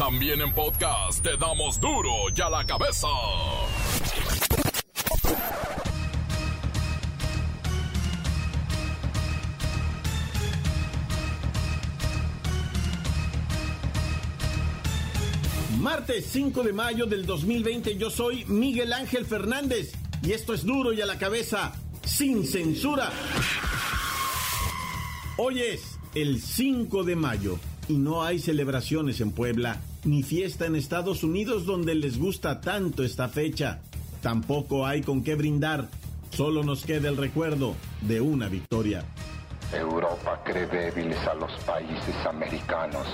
También en podcast te damos duro y a la cabeza. Martes 5 de mayo del 2020 yo soy Miguel Ángel Fernández y esto es duro y a la cabeza, sin censura. Hoy es el 5 de mayo y no hay celebraciones en Puebla ni fiesta en Estados Unidos donde les gusta tanto esta fecha. Tampoco hay con qué brindar, solo nos queda el recuerdo de una victoria. Europa cree débiles a los países americanos.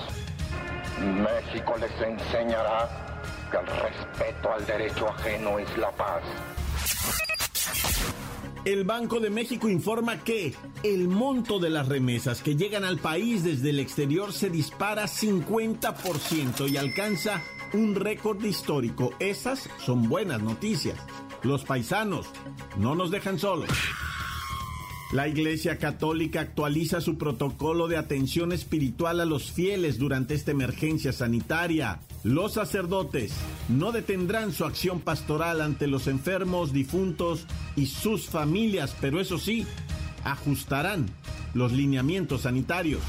México les enseñará que el respeto al derecho ajeno es la paz. El Banco de México informa que el monto de las remesas que llegan al país desde el exterior se dispara 50% y alcanza un récord histórico. Esas son buenas noticias. Los paisanos no nos dejan solos. La Iglesia Católica actualiza su protocolo de atención espiritual a los fieles durante esta emergencia sanitaria. Los sacerdotes no detendrán su acción pastoral ante los enfermos, difuntos y sus familias, pero eso sí, ajustarán los lineamientos sanitarios.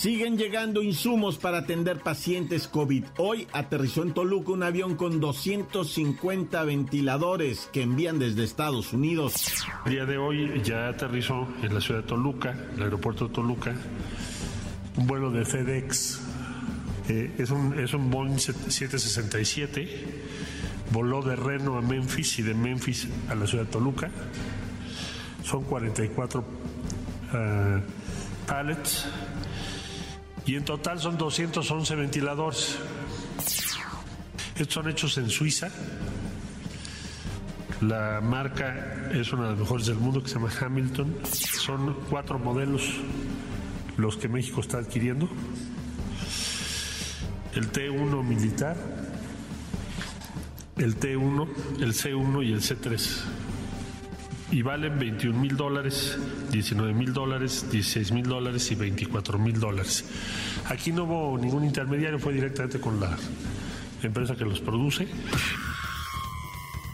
Siguen llegando insumos para atender pacientes COVID. Hoy aterrizó en Toluca un avión con 250 ventiladores que envían desde Estados Unidos. El día de hoy ya aterrizó en la ciudad de Toluca, el aeropuerto de Toluca, un vuelo de FedEx. Eh, es, un, es un Boeing 767. Voló de Reno a Memphis y de Memphis a la ciudad de Toluca. Son 44 uh, pallets y en total son 211 ventiladores. Estos son hechos en Suiza. La marca es una de las mejores del mundo que se llama Hamilton. Son cuatro modelos los que México está adquiriendo. El T1 militar, el T1, el C1 y el C3 y valen 21 mil dólares, 19 mil dólares, 16 mil dólares y 24 mil dólares. Aquí no hubo ningún intermediario, fue directamente con la empresa que los produce.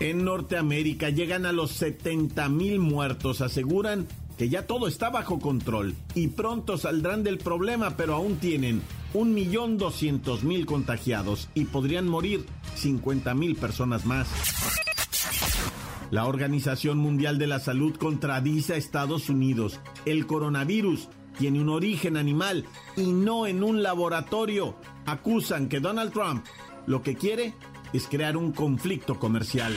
En Norteamérica llegan a los 70 mil muertos, aseguran que ya todo está bajo control y pronto saldrán del problema, pero aún tienen 1.200.000 contagiados y podrían morir 50.000 personas más. La Organización Mundial de la Salud contradice a Estados Unidos. El coronavirus tiene un origen animal y no en un laboratorio. Acusan que Donald Trump lo que quiere es crear un conflicto comercial.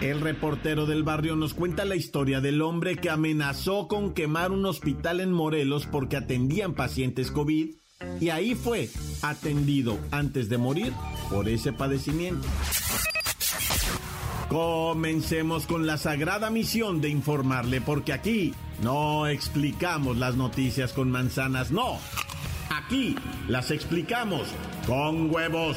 El reportero del barrio nos cuenta la historia del hombre que amenazó con quemar un hospital en Morelos porque atendían pacientes COVID y ahí fue atendido antes de morir por ese padecimiento. Comencemos con la sagrada misión de informarle, porque aquí no explicamos las noticias con manzanas, no. Aquí las explicamos con huevos.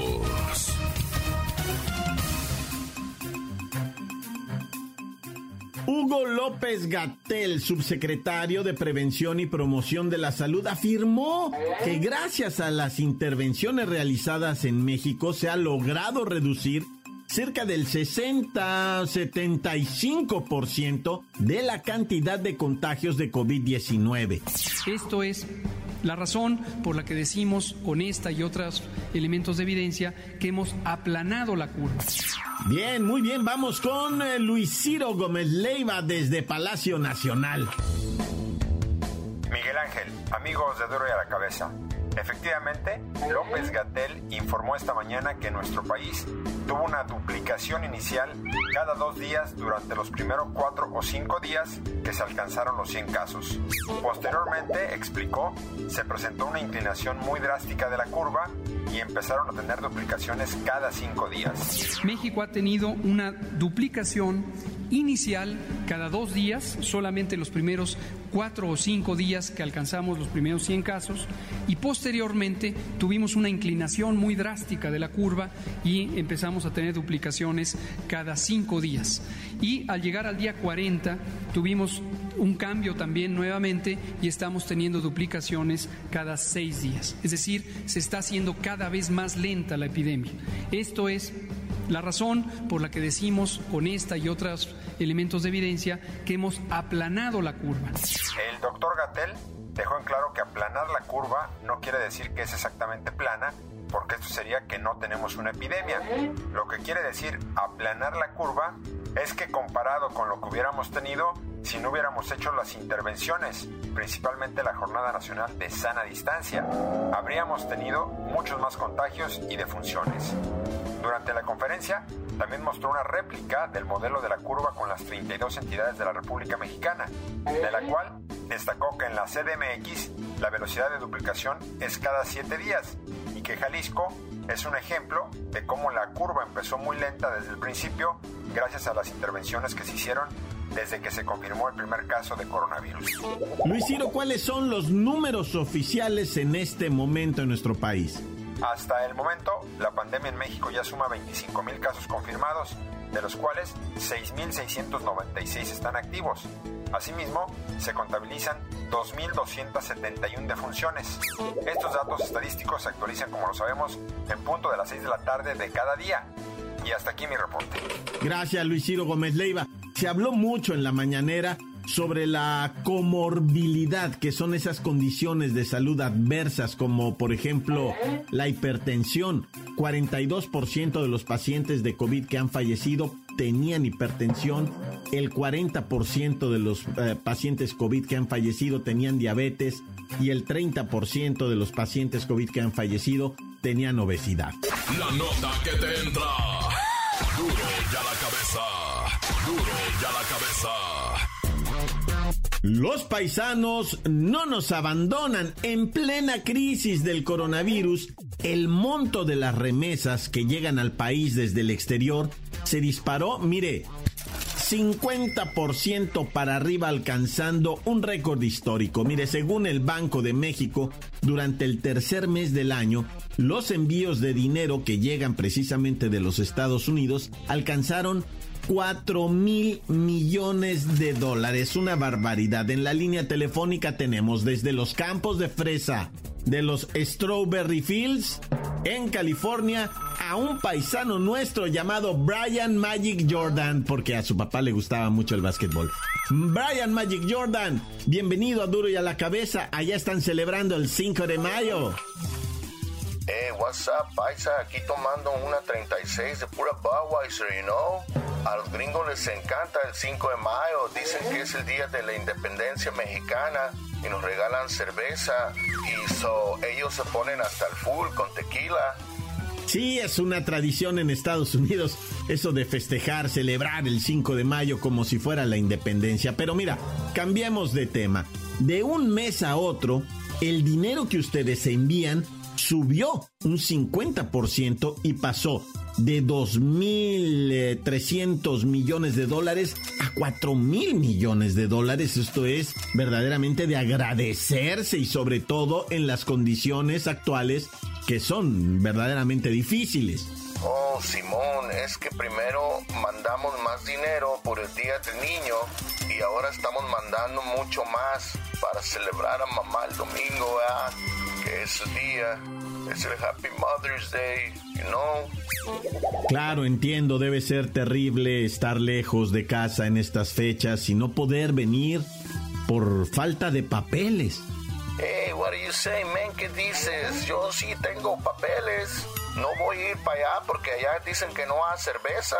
Hugo López Gatel, subsecretario de Prevención y Promoción de la Salud, afirmó que gracias a las intervenciones realizadas en México se ha logrado reducir cerca del 60-75% de la cantidad de contagios de COVID-19. Esto es la razón por la que decimos con esta y otros elementos de evidencia que hemos aplanado la curva. Bien, muy bien, vamos con eh, Luis Ciro Gómez Leiva desde Palacio Nacional. Miguel Ángel, amigos de Duro y a la Cabeza. Efectivamente, López Gatel informó esta mañana que nuestro país tuvo una duplicación inicial cada dos días durante los primeros cuatro o cinco días que se alcanzaron los 100 casos. Posteriormente, explicó, se presentó una inclinación muy drástica de la curva y empezaron a tener duplicaciones cada cinco días. México ha tenido una duplicación inicial cada dos días, solamente los primeros cuatro o cinco días que alcanzamos los primeros 100 casos, y posteriormente tuvimos una inclinación muy drástica de la curva y empezamos a tener duplicaciones cada cinco días. Y al llegar al día 40 tuvimos un cambio también nuevamente y estamos teniendo duplicaciones cada seis días. Es decir, se está haciendo cada vez más lenta la epidemia. Esto es la razón por la que decimos con esta y otros elementos de evidencia que hemos aplanado la curva. El doctor Gatel dejó en claro que aplanar la curva no quiere decir que es exactamente plana, porque esto sería que no tenemos una epidemia. Lo que quiere decir aplanar la curva es que comparado con lo que hubiéramos tenido si no hubiéramos hecho las intervenciones, principalmente la Jornada Nacional de Sana Distancia, habríamos tenido muchos más contagios y defunciones. Durante la conferencia también mostró una réplica del modelo de la curva con las 32 entidades de la República Mexicana, de la cual destacó que en la CDMX la velocidad de duplicación es cada 7 días y que Jalisco es un ejemplo de cómo la curva empezó muy lenta desde el principio gracias a las intervenciones que se hicieron desde que se confirmó el primer caso de coronavirus. Luis Ciro, ¿cuáles son los números oficiales en este momento en nuestro país? Hasta el momento, la pandemia en México ya suma 25 mil casos confirmados, de los cuales 6.696 están activos. Asimismo, se contabilizan 2.271 defunciones. Estos datos estadísticos se actualizan, como lo sabemos, en punto de las 6 de la tarde de cada día. Y hasta aquí mi reporte. Gracias, Luis Ciro Gómez Leiva. Se habló mucho en la mañanera sobre la comorbilidad, que son esas condiciones de salud adversas, como por ejemplo la hipertensión. 42% de los pacientes de COVID que han fallecido tenían hipertensión, el 40% de los eh, pacientes COVID que han fallecido tenían diabetes y el 30% de los pacientes COVID que han fallecido tenían obesidad. La nota que te entra. Duro la cabeza. La cabeza. Los paisanos no nos abandonan. En plena crisis del coronavirus, el monto de las remesas que llegan al país desde el exterior se disparó, mire, 50% para arriba alcanzando un récord histórico. Mire, según el Banco de México, durante el tercer mes del año, los envíos de dinero que llegan precisamente de los Estados Unidos alcanzaron 4 mil millones de dólares, una barbaridad. En la línea telefónica tenemos desde los campos de fresa de los Strawberry Fields en California a un paisano nuestro llamado Brian Magic Jordan, porque a su papá le gustaba mucho el básquetbol. Brian Magic Jordan, bienvenido a Duro y a la Cabeza. Allá están celebrando el 5 de mayo. Hey, what's up, paisa? Aquí tomando una 36 de pura Budweiser, you know? A los gringos les encanta el 5 de mayo. Dicen que es el día de la independencia mexicana y nos regalan cerveza. Y so, ellos se ponen hasta el full con tequila. Sí, es una tradición en Estados Unidos eso de festejar, celebrar el 5 de mayo como si fuera la independencia. Pero mira, cambiemos de tema. De un mes a otro, el dinero que ustedes envían subió un 50% y pasó de 2.300 millones de dólares a 4.000 millones de dólares. Esto es verdaderamente de agradecerse y sobre todo en las condiciones actuales que son verdaderamente difíciles. Oh, Simón, es que primero mandamos más dinero por el Día del Niño y ahora estamos mandando mucho más para celebrar a mamá el domingo. Que es día, es el Happy Mother's Day, you know. Claro, entiendo, debe ser terrible estar lejos de casa en estas fechas y no poder venir por falta de papeles. Hey, what do you say, man? ¿Qué dices? Yo sí tengo papeles. No voy a ir para allá porque allá dicen que no hay cerveza.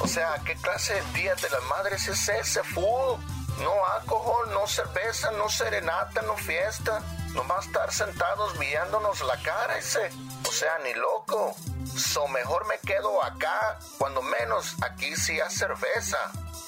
O sea, ¿qué clase de Día de las Madres es ese, fool? No alcohol, no cerveza, no serenata, no fiesta. Nomás estar sentados viéndonos la cara ese. O sea, ni loco. So mejor me quedo acá, cuando menos aquí sí hay cerveza.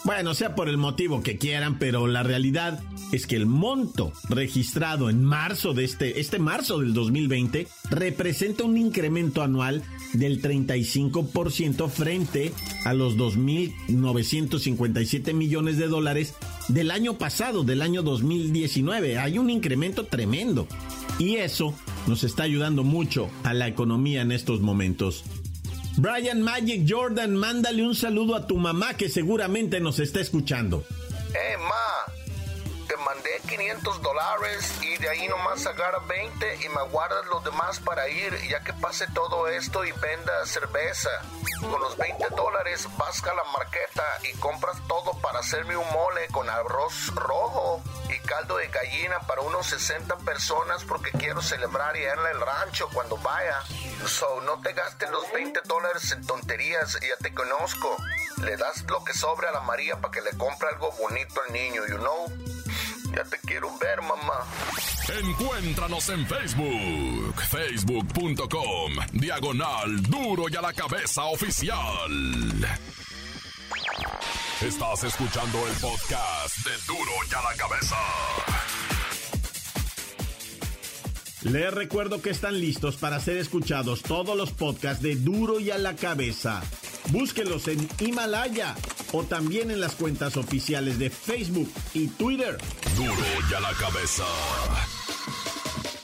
Bueno, sea por el motivo que quieran, pero la realidad es que el monto registrado en marzo de este, este marzo del 2020 representa un incremento anual del 35% frente a los 2.957 millones de dólares del año pasado, del año 2019. Hay un incremento tremendo. Y eso nos está ayudando mucho a la economía en estos momentos. Brian Magic Jordan, mándale un saludo a tu mamá que seguramente nos está escuchando. Eh, 500 dólares y de ahí nomás agarra 20 y me guardas los demás para ir ya que pase todo esto y venda cerveza. Con los 20 dólares vas a la marqueta y compras todo para hacerme un mole con arroz rojo y caldo de gallina para unos 60 personas porque quiero celebrar y darle el rancho cuando vaya. So, no te gastes los 20 dólares en tonterías, ya te conozco. Le das lo que sobre a la María para que le compre algo bonito al niño, you know? Ya te quiero ver, mamá. Encuéntranos en Facebook, facebook.com, diagonal duro y a la cabeza oficial. Estás escuchando el podcast de duro y a la cabeza. Les recuerdo que están listos para ser escuchados todos los podcasts de duro y a la cabeza. Búsquelos en Himalaya o también en las cuentas oficiales de Facebook y Twitter. Duro y a la cabeza.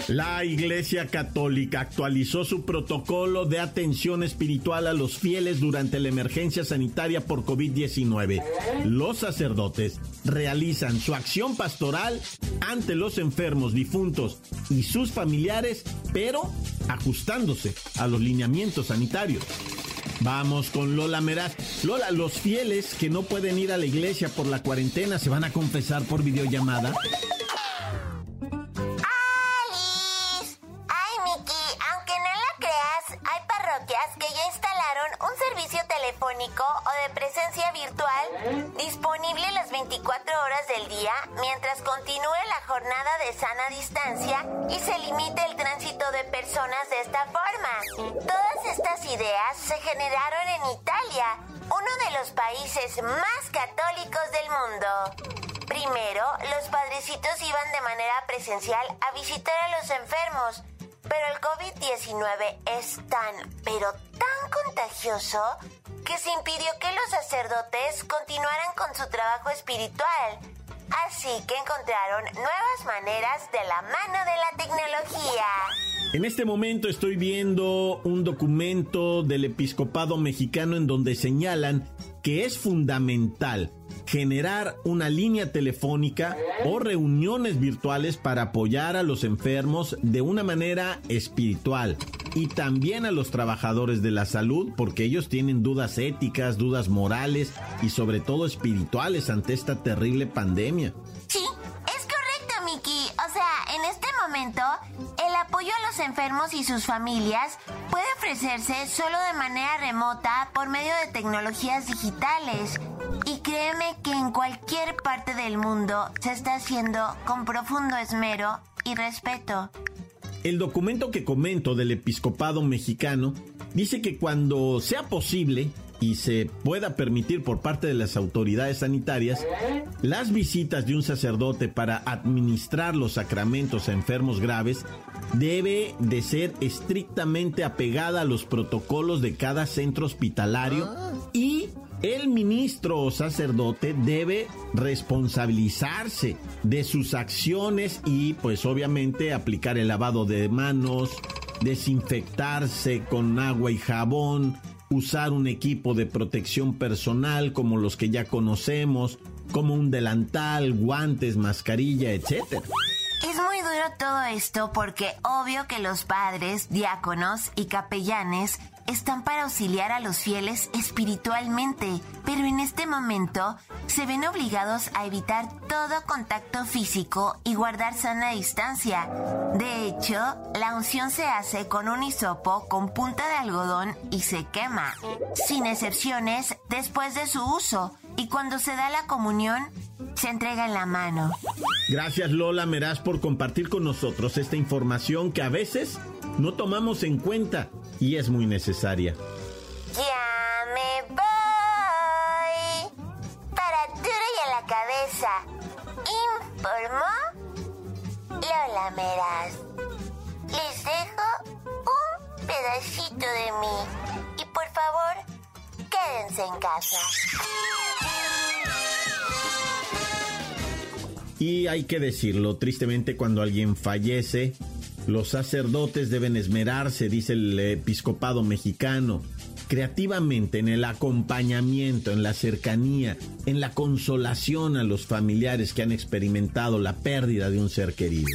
La Iglesia Católica actualizó su protocolo de atención espiritual a los fieles durante la emergencia sanitaria por COVID-19. Los sacerdotes realizan su acción pastoral ante los enfermos, difuntos y sus familiares, pero ajustándose a los lineamientos sanitarios. Vamos con Lola Meraz. Lola, los fieles que no pueden ir a la iglesia por la cuarentena se van a confesar por videollamada. 24 horas del día mientras continúe la jornada de sana distancia y se limite el tránsito de personas de esta forma. Todas estas ideas se generaron en Italia, uno de los países más católicos del mundo. Primero, los padrecitos iban de manera presencial a visitar a los enfermos, pero el COVID-19 es tan, pero tan contagioso que se impidió que los sacerdotes continuaran con su trabajo espiritual. Así que encontraron nuevas maneras de la mano de la tecnología. En este momento estoy viendo un documento del episcopado mexicano en donde señalan que es fundamental generar una línea telefónica o reuniones virtuales para apoyar a los enfermos de una manera espiritual y también a los trabajadores de la salud porque ellos tienen dudas éticas, dudas morales y sobre todo espirituales ante esta terrible pandemia. En este momento, el apoyo a los enfermos y sus familias puede ofrecerse solo de manera remota por medio de tecnologías digitales. Y créeme que en cualquier parte del mundo se está haciendo con profundo esmero y respeto. El documento que comento del episcopado mexicano dice que cuando sea posible y se pueda permitir por parte de las autoridades sanitarias, las visitas de un sacerdote para administrar los sacramentos a enfermos graves debe de ser estrictamente apegada a los protocolos de cada centro hospitalario y el ministro o sacerdote debe responsabilizarse de sus acciones y pues obviamente aplicar el lavado de manos, desinfectarse con agua y jabón, usar un equipo de protección personal como los que ya conocemos, como un delantal, guantes, mascarilla, etcétera. Es muy duro todo esto porque obvio que los padres, diáconos y capellanes están para auxiliar a los fieles espiritualmente, pero en este momento se ven obligados a evitar todo contacto físico y guardar sana distancia. De hecho, la unción se hace con un hisopo con punta de algodón y se quema, sin excepciones después de su uso, y cuando se da la comunión, se entrega en la mano. Gracias Lola Meraz por compartir con nosotros esta información que a veces no tomamos en cuenta y es muy necesaria. Ya me voy. Para duro y a la cabeza. Informó Lola Meraz. Les dejo un pedacito de mí. Y por favor, quédense en casa. Y hay que decirlo, tristemente cuando alguien fallece, los sacerdotes deben esmerarse, dice el episcopado mexicano, creativamente en el acompañamiento, en la cercanía, en la consolación a los familiares que han experimentado la pérdida de un ser querido.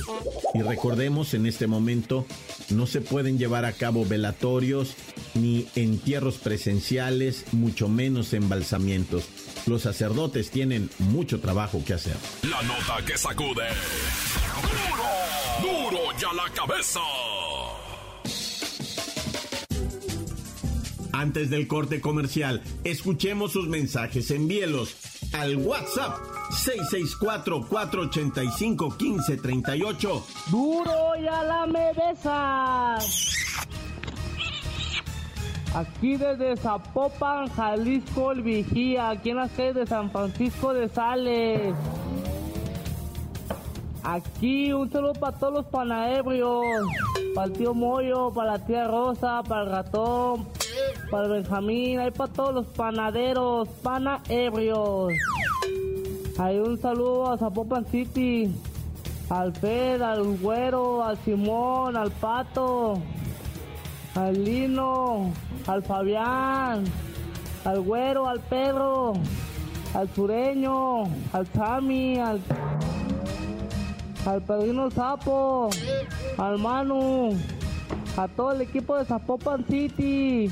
Y recordemos, en este momento no se pueden llevar a cabo velatorios ni entierros presenciales, mucho menos embalsamientos. Los sacerdotes tienen mucho trabajo que hacer. La nota que sacude. ¡Duro ya la cabeza! Antes del corte comercial, escuchemos sus mensajes. Envíelos al WhatsApp 664-485-1538. ¡Duro ya la cabeza! Aquí desde Zapopan, Jalisco, el Vigía, aquí en las calles de San Francisco de Sales. Aquí un saludo para todos los panaebrios, para el tío Moyo, para la tía Rosa, para el ratón, para el Benjamín, hay para todos los panaderos, panaebrios. Hay un saludo a Zapopan City, al Fed, al Güero, al Simón, al Pato, al Lino, al Fabián, al Güero, al Pedro, al Sureño, al Sammy, al, al Pedrino Sapo, al Manu, a todo el equipo de Zapopan City.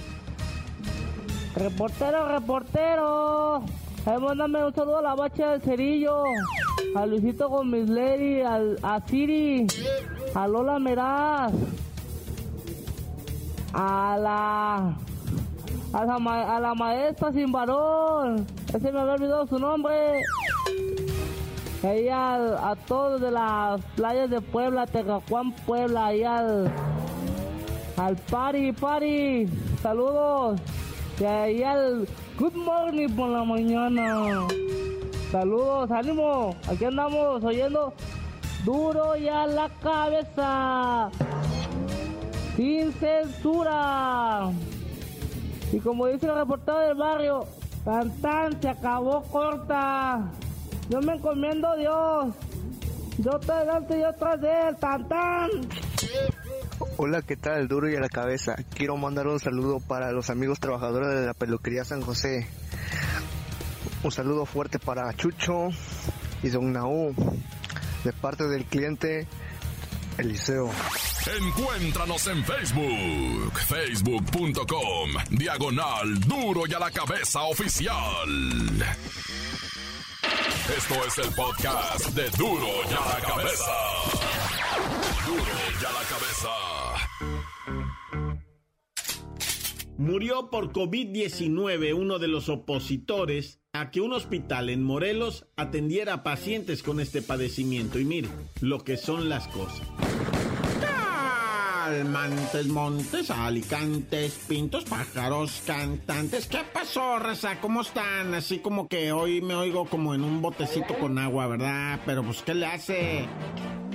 Reportero, reportero. Ahí mándame un saludo a la bacha del cerillo, a Luisito Gómez Leri, al, a Siri, a Lola Meraz, a la a la, a la maestra sin varón, ese me había olvidado su nombre. Ahí al- a todos de las playas de Puebla, Tecacuán, Puebla, ahí al, al Pari, Pari, saludos. Y ahí al Good Morning por la mañana. Saludos, ánimo, aquí andamos oyendo duro y a la cabeza. Sin censura. Y como dice el reportero del barrio, tan tan se acabó corta. Yo me encomiendo a Dios. Yo estoy delante y yo tras de él, tan tan. Hola, ¿qué tal? Duro y a la cabeza. Quiero mandar un saludo para los amigos trabajadores de la peluquería San José. Un saludo fuerte para Chucho y Don Naú, de parte del cliente Eliseo. Encuéntranos en Facebook, facebook.com, diagonal duro y a la cabeza oficial. Esto es el podcast de duro y a la cabeza. Duro y a la cabeza. Murió por COVID-19 uno de los opositores a que un hospital en Morelos atendiera a pacientes con este padecimiento. Y mire lo que son las cosas. Calmantes, montes, alicantes, pintos, pájaros, cantantes. ¿Qué pasó, raza? ¿Cómo están? Así como que hoy me oigo como en un botecito con agua, ¿verdad? Pero pues, ¿qué le hace?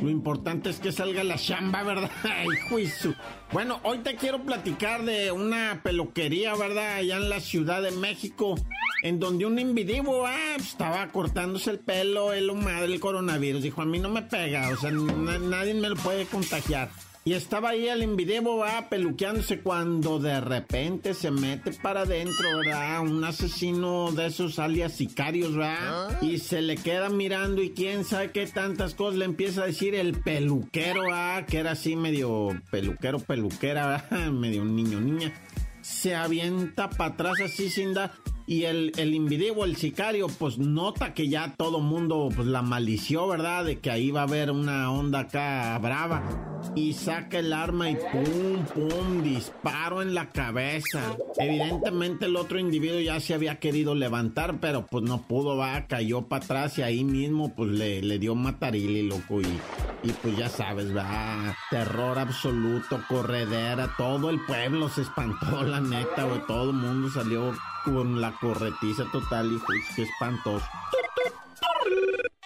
Lo importante es que salga la chamba, ¿verdad? Juicio. Bueno, hoy te quiero platicar de una peluquería, ¿verdad? Allá en la Ciudad de México, en donde un individuo ah, estaba cortándose el pelo, el madre el coronavirus. Dijo, a mí no me pega, o sea, na- nadie me lo puede contagiar. Y estaba ahí el invidebo, va peluqueándose cuando de repente se mete para adentro, ¿verdad? Un asesino de esos alias sicarios, ¿verdad? Y se le queda mirando y quién sabe qué tantas cosas le empieza a decir el peluquero, ¿verdad? Que era así medio peluquero, peluquera, ¿verdad? Medio niño, niña. Se avienta para atrás así sin dar. Y el, el invidebo, el sicario, pues nota que ya todo mundo pues la malició, ¿verdad? De que ahí va a haber una onda acá brava. y saca el arma y pum, pum, disparo en la cabeza. Evidentemente el otro individuo ya se había querido levantar, pero pues no pudo, va, cayó para atrás y ahí mismo pues le, le dio matarili, loco, y, y pues ya sabes, va, terror absoluto, corredera, todo el pueblo se espantó, la neta, güey, todo el mundo salió con la corretiza total y pues qué espantoso.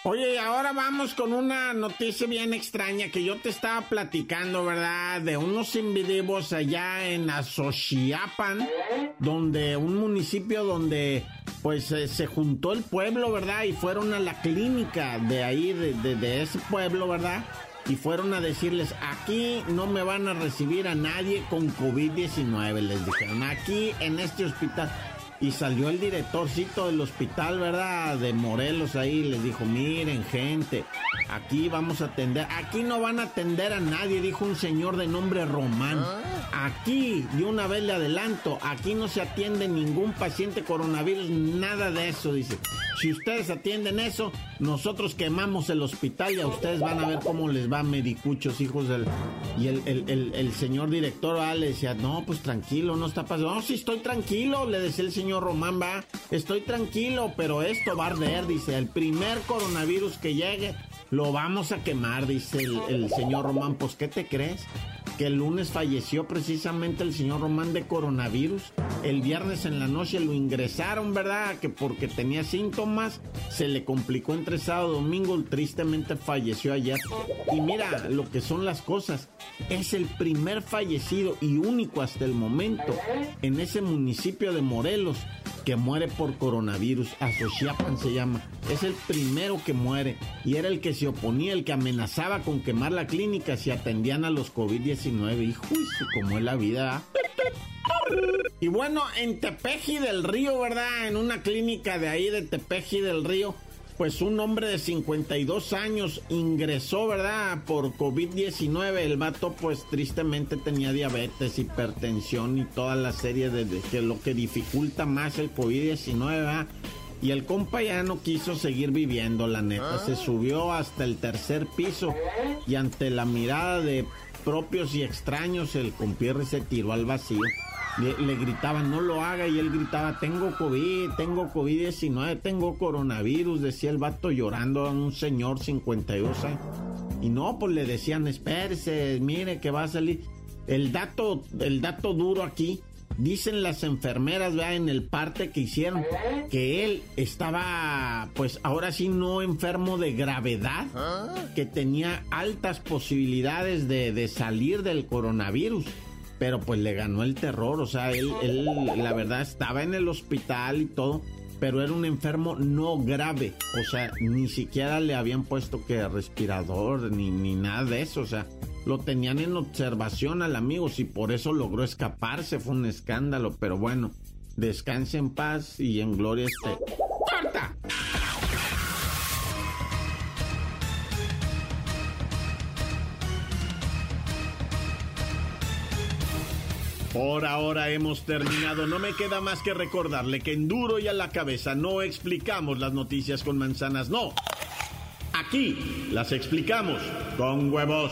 Oye, ahora vamos con una noticia bien extraña que yo te estaba platicando, ¿verdad? De unos individuos allá en Azochiapan, donde un municipio donde pues eh, se juntó el pueblo, ¿verdad? Y fueron a la clínica de ahí, de, de ese pueblo, ¿verdad? y fueron a decirles, aquí no me van a recibir a nadie con COVID-19, les dijeron, aquí en este hospital y salió el directorcito del hospital, ¿verdad? De Morelos ahí, les dijo, miren gente, aquí vamos a atender, aquí no van a atender a nadie, dijo un señor de nombre Román. Aquí, de una vez le adelanto, aquí no se atiende ningún paciente coronavirus, nada de eso, dice. Si ustedes atienden eso, nosotros quemamos el hospital y a ustedes van a ver cómo les va medicuchos, hijos del... Y el, señor director ah, le decía, no, pues tranquilo, no está pasando. No, sí estoy tranquilo, le decía el señor Román, va, estoy tranquilo, pero esto va a arder, dice, el primer coronavirus que llegue, lo vamos a quemar, dice el, el señor Román, pues ¿qué te crees? Que el lunes falleció precisamente el señor Román de coronavirus. El viernes en la noche lo ingresaron, ¿verdad? Que porque tenía síntomas, se le complicó entre sábado y domingo, tristemente falleció ayer. Y mira lo que son las cosas. Es el primer fallecido y único hasta el momento en ese municipio de Morelos que muere por coronavirus. Asociapan se llama. Es el primero que muere. Y era el que se oponía, el que amenazaba con quemar la clínica si atendían a los COVID-19. Hijo, como es la vida. Y bueno, en Tepeji del Río, ¿verdad? En una clínica de ahí de Tepeji del Río pues un hombre de 52 años ingresó, ¿verdad? Por COVID-19. El vato, pues tristemente tenía diabetes, hipertensión y toda la serie de, que lo que dificulta más el COVID-19, ¿verdad? Y el compa ya no quiso seguir viviendo, la neta. Se subió hasta el tercer piso y ante la mirada de propios y extraños, el compierre se tiró al vacío le, gritaban, no lo haga, y él gritaba, tengo COVID, tengo COVID-19, tengo coronavirus, decía el vato llorando a un señor 52 años. Y no, pues le decían, espérese, mire que va a salir. El dato, el dato duro aquí, dicen las enfermeras, vea, en el parte que hicieron, que él estaba, pues ahora sí, no enfermo de gravedad, que tenía altas posibilidades de, de salir del coronavirus. Pero pues le ganó el terror, o sea, él, él la verdad estaba en el hospital y todo, pero era un enfermo no grave, o sea, ni siquiera le habían puesto que respirador ni, ni nada de eso, o sea, lo tenían en observación al amigo, y por eso logró escaparse, fue un escándalo, pero bueno, descanse en paz y en gloria esté. ¡Corta! Por ahora hemos terminado. No me queda más que recordarle que en duro y a la cabeza no explicamos las noticias con manzanas, no. Aquí las explicamos con huevos.